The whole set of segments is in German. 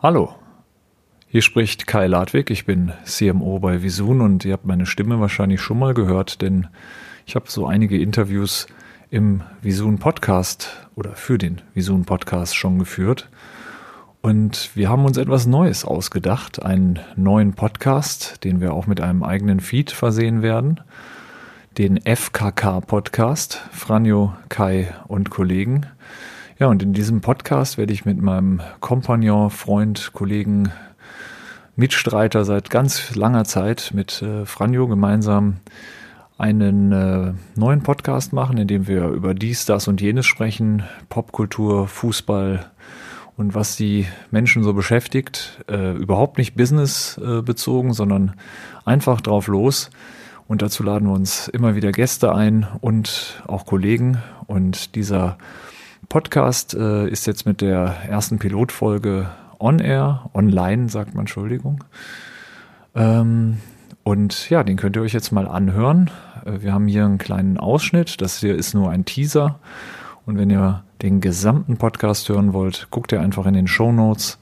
Hallo, hier spricht Kai Ladwig, ich bin CMO bei Visun und ihr habt meine Stimme wahrscheinlich schon mal gehört, denn ich habe so einige Interviews im Visun Podcast oder für den Visun Podcast schon geführt. Und wir haben uns etwas Neues ausgedacht, einen neuen Podcast, den wir auch mit einem eigenen Feed versehen werden, den FKK Podcast, Franjo, Kai und Kollegen. Ja, und in diesem Podcast werde ich mit meinem Kompagnon, Freund, Kollegen Mitstreiter seit ganz langer Zeit mit äh, Franjo gemeinsam einen äh, neuen Podcast machen, in dem wir über dies, das und jenes sprechen, Popkultur, Fußball und was die Menschen so beschäftigt. Äh, überhaupt nicht business äh, sondern einfach drauf los. Und dazu laden wir uns immer wieder Gäste ein und auch Kollegen. Und dieser Podcast äh, ist jetzt mit der ersten Pilotfolge on-air, online sagt man, Entschuldigung. Ähm, und ja, den könnt ihr euch jetzt mal anhören. Äh, wir haben hier einen kleinen Ausschnitt. Das hier ist nur ein Teaser. Und wenn ihr den gesamten Podcast hören wollt, guckt ihr einfach in den Show Notes.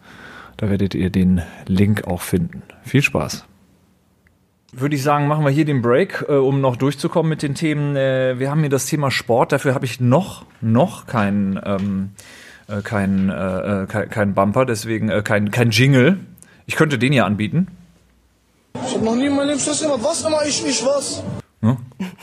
Da werdet ihr den Link auch finden. Viel Spaß. Würde ich sagen, machen wir hier den Break, äh, um noch durchzukommen mit den Themen. Äh, wir haben hier das Thema Sport. Dafür habe ich noch, noch keinen. Ähm, äh, kein, äh, äh, kein, kein Bumper, deswegen äh, kein, kein Jingle. Ich könnte den ja anbieten. Ich hab noch nie in meinem Leben. Was immer, ich, ich was. Ja,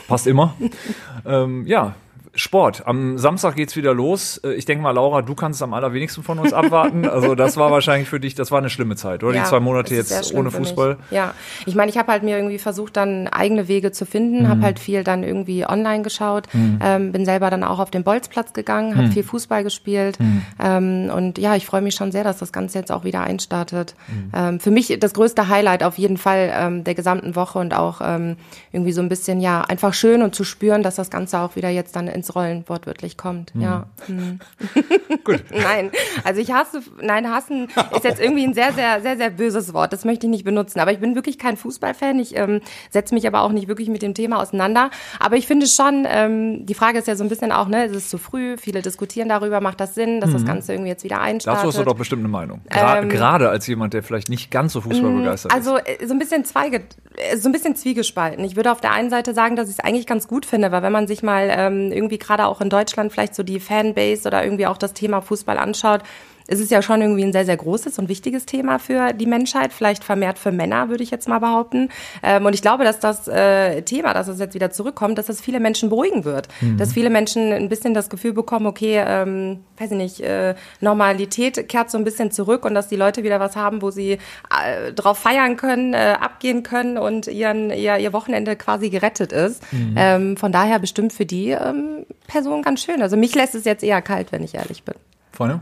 passt immer. ähm, ja, Sport. Am Samstag geht's wieder los. Äh, ich denke mal, Laura, du kannst es am allerwenigsten von uns abwarten. Also das war wahrscheinlich für dich, das war eine schlimme Zeit, oder? Ja, Die zwei Monate jetzt ohne Fußball. Ja, ich meine, ich habe halt mir irgendwie versucht, dann eigene Wege zu finden, Mhm. habe halt viel dann irgendwie online geschaut, ähm, bin selber dann auch auf den Bolzplatz gegangen, Mhm. habe viel Fußball gespielt ähm, und ja, ich freue mich schon sehr, dass das Ganze jetzt auch wieder einstartet. Mhm. Ähm, für mich das größte Highlight auf jeden Fall ähm, der gesamten Woche und auch ähm, irgendwie so ein bisschen, ja, einfach schön und zu spüren, dass das Ganze auch wieder jetzt dann ins Rollen wortwörtlich kommt. Ja. Mhm. Gut. Nein, also ich hasse, nein, hassen ist jetzt irgendwie ein sehr, sehr, sehr, sehr böses Wort. Das möchte ich nicht benutzen. Aber ich bin wirklich kein Fußballfan. Ich ähm, setze mich aber auch nicht wirklich mit dem Thema auseinander. Aber ich finde schon, ähm, die Frage ist ja so ein bisschen auch, ne, ist es zu früh? Viele diskutieren darüber, macht das Sinn, dass das Ganze irgendwie jetzt wieder einstartet? Dazu hast du doch bestimmt eine Meinung. Gra Ähm, Gerade als jemand, der vielleicht nicht ganz so fußballbegeistert ist. Also äh, so ein bisschen zweige, äh, so ein bisschen zwiegespalten. Ich würde auf der einen Seite sagen, dass ich es eigentlich ganz gut finde, weil wenn man sich mal ähm, irgendwie gerade auch in Deutschland vielleicht so die Fanbase oder irgendwie auch das Thema Fußball anschaut, es ist ja schon irgendwie ein sehr, sehr großes und wichtiges Thema für die Menschheit, vielleicht vermehrt für Männer, würde ich jetzt mal behaupten. Ähm, und ich glaube, dass das äh, Thema, dass es jetzt wieder zurückkommt, dass das viele Menschen beruhigen wird. Dass viele Menschen ein bisschen das Gefühl bekommen, okay, ähm, weiß ich nicht, äh, Normalität kehrt so ein bisschen zurück und dass die Leute wieder was haben, wo sie äh, drauf feiern können, äh, abgehen können und ihren, ihr, ihr Wochenende quasi gerettet ist. Ähm, von daher bestimmt für die ähm, Person ganz schön. Also mich lässt es jetzt eher kalt, wenn ich ehrlich bin. Freunde?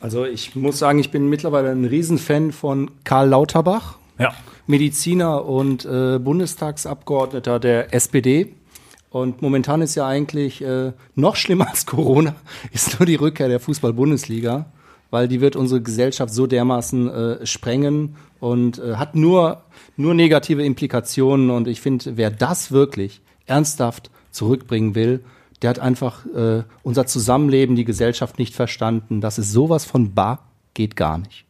Also ich muss sagen, ich bin mittlerweile ein Riesenfan von Karl Lauterbach, Ja. Mediziner und äh, Bundestagsabgeordneter der SPD. Und momentan ist ja eigentlich äh, noch schlimmer als Corona, ist nur die Rückkehr der Fußball-Bundesliga, weil die wird unsere Gesellschaft so dermaßen äh, sprengen und äh, hat nur, nur negative Implikationen. Und ich finde, wer das wirklich ernsthaft zurückbringen will, der hat einfach äh, unser Zusammenleben, die Gesellschaft nicht verstanden. Das ist sowas von bar, geht gar nicht.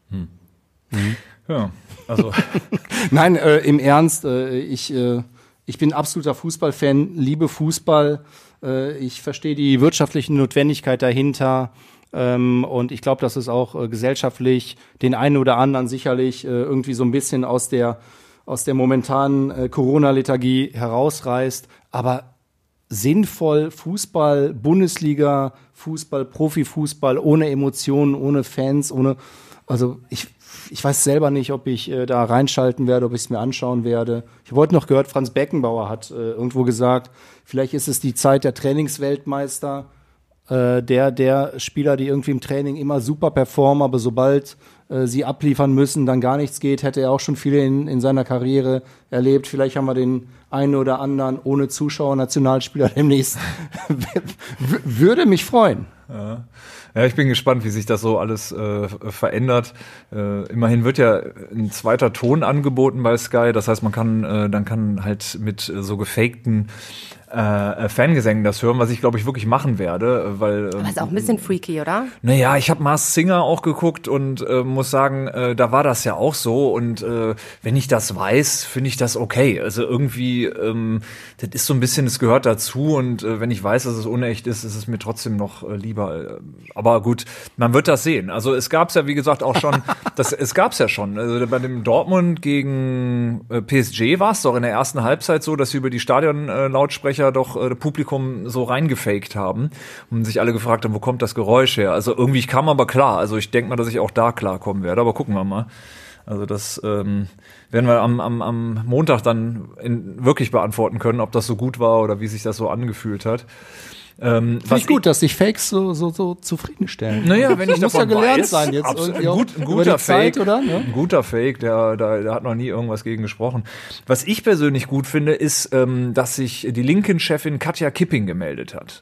Ja. Also, Nein, äh, im Ernst, äh, ich, äh, ich bin absoluter Fußballfan, liebe Fußball. Äh, ich verstehe die wirtschaftliche Notwendigkeit dahinter. Ähm, und ich glaube, dass es auch äh, gesellschaftlich den einen oder anderen sicherlich äh, irgendwie so ein bisschen aus der, aus der momentanen äh, Corona-Lethargie herausreißt. Aber sinnvoll Fußball, Bundesliga, Fußball, Profifußball, ohne Emotionen, ohne Fans, ohne, also ich, ich weiß selber nicht, ob ich äh, da reinschalten werde, ob ich es mir anschauen werde. Ich habe heute noch gehört, Franz Beckenbauer hat äh, irgendwo gesagt, vielleicht ist es die Zeit der Trainingsweltmeister, äh, der, der Spieler, die irgendwie im Training immer super performen, aber sobald äh, sie abliefern müssen, dann gar nichts geht, hätte er auch schon viele in, in seiner Karriere erlebt. Vielleicht haben wir den einen oder anderen ohne Zuschauer Nationalspieler demnächst. Würde mich freuen. Ja. ja, ich bin gespannt, wie sich das so alles äh, verändert. Äh, immerhin wird ja ein zweiter Ton angeboten bei Sky. Das heißt, man kann äh, dann kann halt mit äh, so gefakten äh, Fangesängen das hören, was ich glaube ich wirklich machen werde, weil ähm, ist auch ein bisschen freaky, oder? Naja, ich habe Mars Singer auch geguckt und äh, muss sagen, äh, da war das ja auch so und äh, wenn ich das weiß, finde ich das okay. Also irgendwie, ähm, das ist so ein bisschen, es gehört dazu und äh, wenn ich weiß, dass es unecht ist, ist es mir trotzdem noch äh, lieber. Aber gut, man wird das sehen. Also es gab es ja wie gesagt auch schon, das es gab es ja schon. Also bei dem Dortmund gegen äh, PSG war es doch in der ersten Halbzeit so, dass sie über die Stadionlautsprecher äh, doch äh, Publikum so reingefaked haben und sich alle gefragt haben, wo kommt das Geräusch her? Also irgendwie kam aber klar. Also ich denke mal, dass ich auch da klarkommen werde, aber gucken wir mal. Also das ähm, werden wir am, am, am Montag dann in, wirklich beantworten können, ob das so gut war oder wie sich das so angefühlt hat. Ähm, Finde ich gut, dass sich Fakes so, so, so zufriedenstellen. Naja, wenn ich muss ja gelernt weiß, sein jetzt. Absolut, ein, gut, ein guter Fake, Zeit, oder? Ne? Ein guter Fake, der, der, der hat noch nie irgendwas gegen gesprochen. Was ich persönlich gut finde, ist, ähm, dass sich die Linken-Chefin Katja Kipping gemeldet hat.